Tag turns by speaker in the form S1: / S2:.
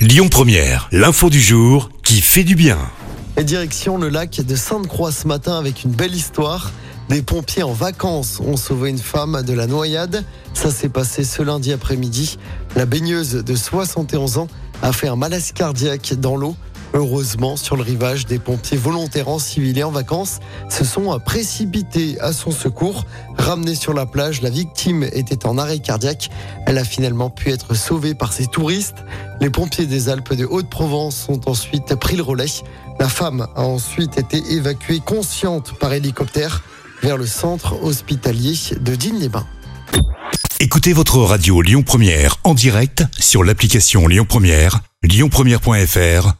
S1: Lyon Première, l'info du jour qui fait du bien.
S2: Et direction le lac de Sainte-Croix ce matin avec une belle histoire. Des pompiers en vacances ont sauvé une femme de la noyade. Ça s'est passé ce lundi après-midi. La baigneuse de 71 ans a fait un malaise cardiaque dans l'eau. Heureusement, sur le rivage, des pompiers volontaires en civil et en vacances se sont précipités à son secours. Ramenée sur la plage, la victime était en arrêt cardiaque. Elle a finalement pu être sauvée par ses touristes. Les pompiers des Alpes de Haute-Provence ont ensuite pris le relais. La femme a ensuite été évacuée consciente par hélicoptère vers le centre hospitalier de Digne-les-Bains.
S1: Écoutez votre radio Lyon Première en direct sur l'application Lyon Première, lyonpremière.fr